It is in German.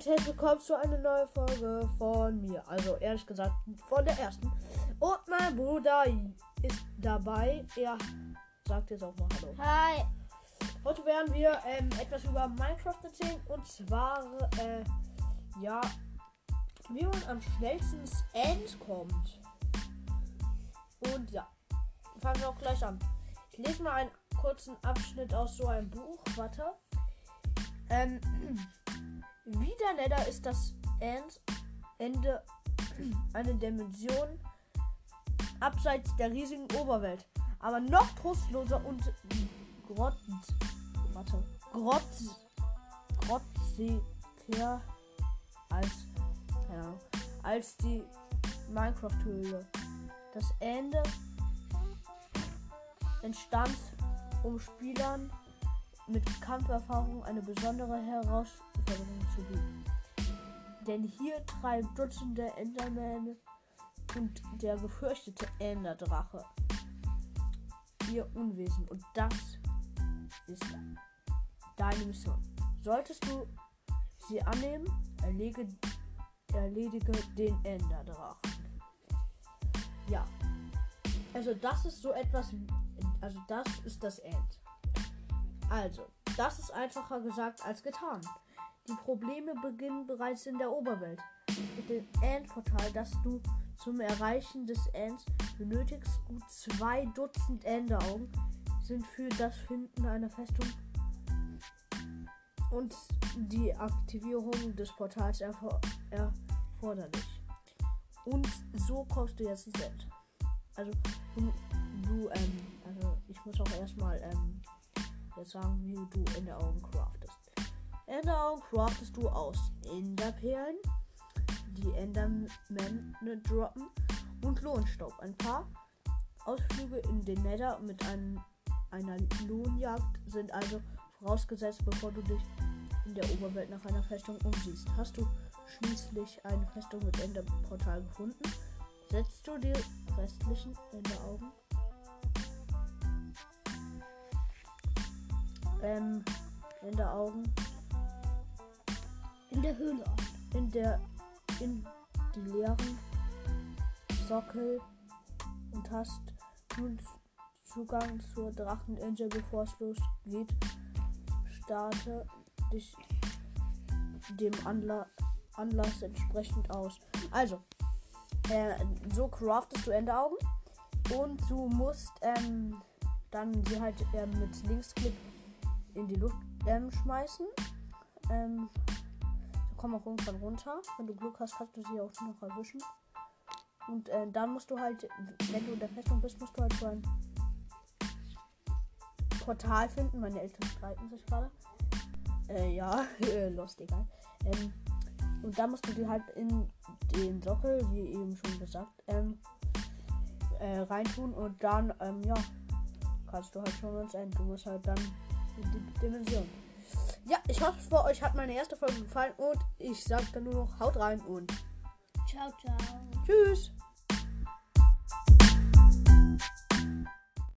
und herzlich willkommen zu einer neuen Folge von mir. Also ehrlich gesagt von der ersten. Und mein Bruder ist dabei. Er sagt jetzt auch mal Hallo. Hi. Heute werden wir ähm, etwas über Minecraft erzählen. Und zwar, äh, ja, wie man am schnellsten ins End kommt. Und ja, fangen wir auch gleich an. Ich lese mal einen kurzen Abschnitt aus so einem Buch. Warte. Ähm, wie der Nether ist das End, Ende eine Dimension abseits der riesigen Oberwelt, aber noch trostloser und grott, warte, grott, grotziger als, keine als die Minecraft-Höhle. Das Ende entstand, um Spielern mit Kampferfahrung eine besondere Herausforderung zu bieten. Denn hier treiben Dutzende Endermänner und der gefürchtete Enderdrache ihr Unwesen. Und das ist deine Mission. Solltest du sie annehmen, erlege, erledige den Enderdrachen. Ja. Also das ist so etwas, also das ist das End. Also, das ist einfacher gesagt als getan. Die Probleme beginnen bereits in der Oberwelt. Mit dem Endportal, das du zum Erreichen des Ends benötigst, gut zwei Dutzend Enderaugen sind für das Finden einer Festung und die Aktivierung des Portals erfor erforderlich. Und so kommst du jetzt ins End. Also, du, du ähm, also ich muss auch erstmal, ähm, jetzt sagen, wie du Enderaugen craftest. Enderaugen craftest du aus Enderperlen, die Endermänner droppen und Lohnstaub. Ein paar Ausflüge in den Nether mit einem, einer Lohnjagd sind also vorausgesetzt, bevor du dich in der Oberwelt nach einer Festung umsiehst. Hast du schließlich eine Festung mit Enderportal gefunden, setzt du die restlichen Enderaugen ähm, Enderaugen In der Höhle an. in der in die leeren Sockel und hast nun Zugang zur Dracheninsel, bevor es losgeht. Starte dich dem Anla Anlass entsprechend aus. Also, äh, so craftest du Enderaugen und du musst ähm, dann sie halt ähm, mit Linksklick in die Luft ähm, schmeißen. Ähm, kommen auch irgendwann runter. Wenn du Glück hast, kannst du sie auch noch erwischen. Und äh, dann musst du halt, wenn du in der Festung bist, musst du halt so ein Portal finden. Meine Eltern streiten sich gerade. Äh, ja, lost, egal. Ähm, und dann musst du die halt in den Sockel, wie eben schon gesagt, ähm, äh, reintun und dann, ähm, ja, kannst du halt schon ins Ende. Du musst halt dann in die Dimension. Ja, ich hoffe, euch hat meine erste Folge gefallen und ich sage dann nur noch haut rein und ciao, ciao. Tschüss.